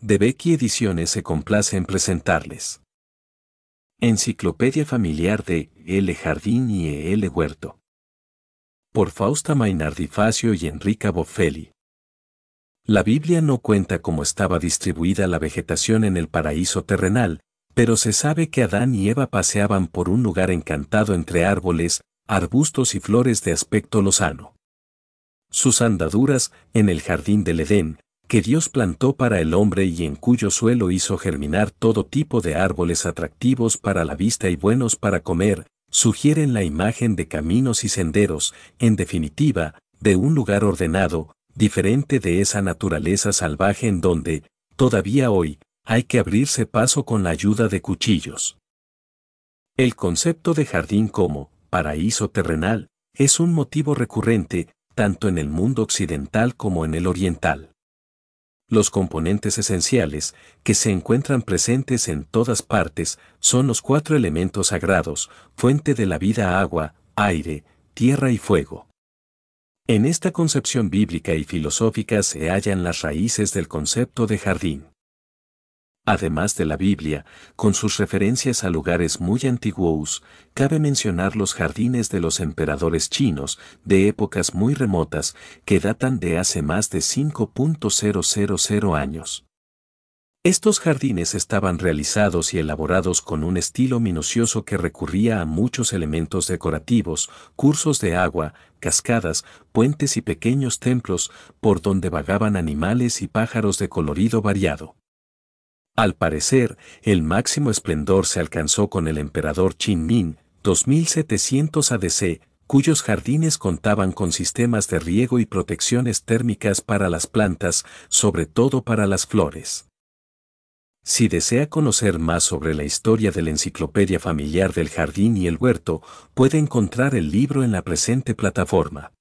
de Becky Ediciones se complace en presentarles. Enciclopedia Familiar de L. Jardín y E. L. Huerto. Por Fausta Mainardi Facio y Enrica Boffelli. La Biblia no cuenta cómo estaba distribuida la vegetación en el paraíso terrenal, pero se sabe que Adán y Eva paseaban por un lugar encantado entre árboles, arbustos y flores de aspecto lozano. Sus andaduras, en el jardín del Edén, que Dios plantó para el hombre y en cuyo suelo hizo germinar todo tipo de árboles atractivos para la vista y buenos para comer, sugieren la imagen de caminos y senderos, en definitiva, de un lugar ordenado, diferente de esa naturaleza salvaje en donde, todavía hoy, hay que abrirse paso con la ayuda de cuchillos. El concepto de jardín como paraíso terrenal es un motivo recurrente tanto en el mundo occidental como en el oriental. Los componentes esenciales, que se encuentran presentes en todas partes, son los cuatro elementos sagrados, fuente de la vida agua, aire, tierra y fuego. En esta concepción bíblica y filosófica se hallan las raíces del concepto de jardín. Además de la Biblia, con sus referencias a lugares muy antiguos, cabe mencionar los jardines de los emperadores chinos, de épocas muy remotas, que datan de hace más de 5.000 años. Estos jardines estaban realizados y elaborados con un estilo minucioso que recurría a muchos elementos decorativos, cursos de agua, cascadas, puentes y pequeños templos, por donde vagaban animales y pájaros de colorido variado. Al parecer, el máximo esplendor se alcanzó con el emperador Qin Min, 2700 ADC, cuyos jardines contaban con sistemas de riego y protecciones térmicas para las plantas, sobre todo para las flores. Si desea conocer más sobre la historia de la enciclopedia familiar del jardín y el huerto, puede encontrar el libro en la presente plataforma.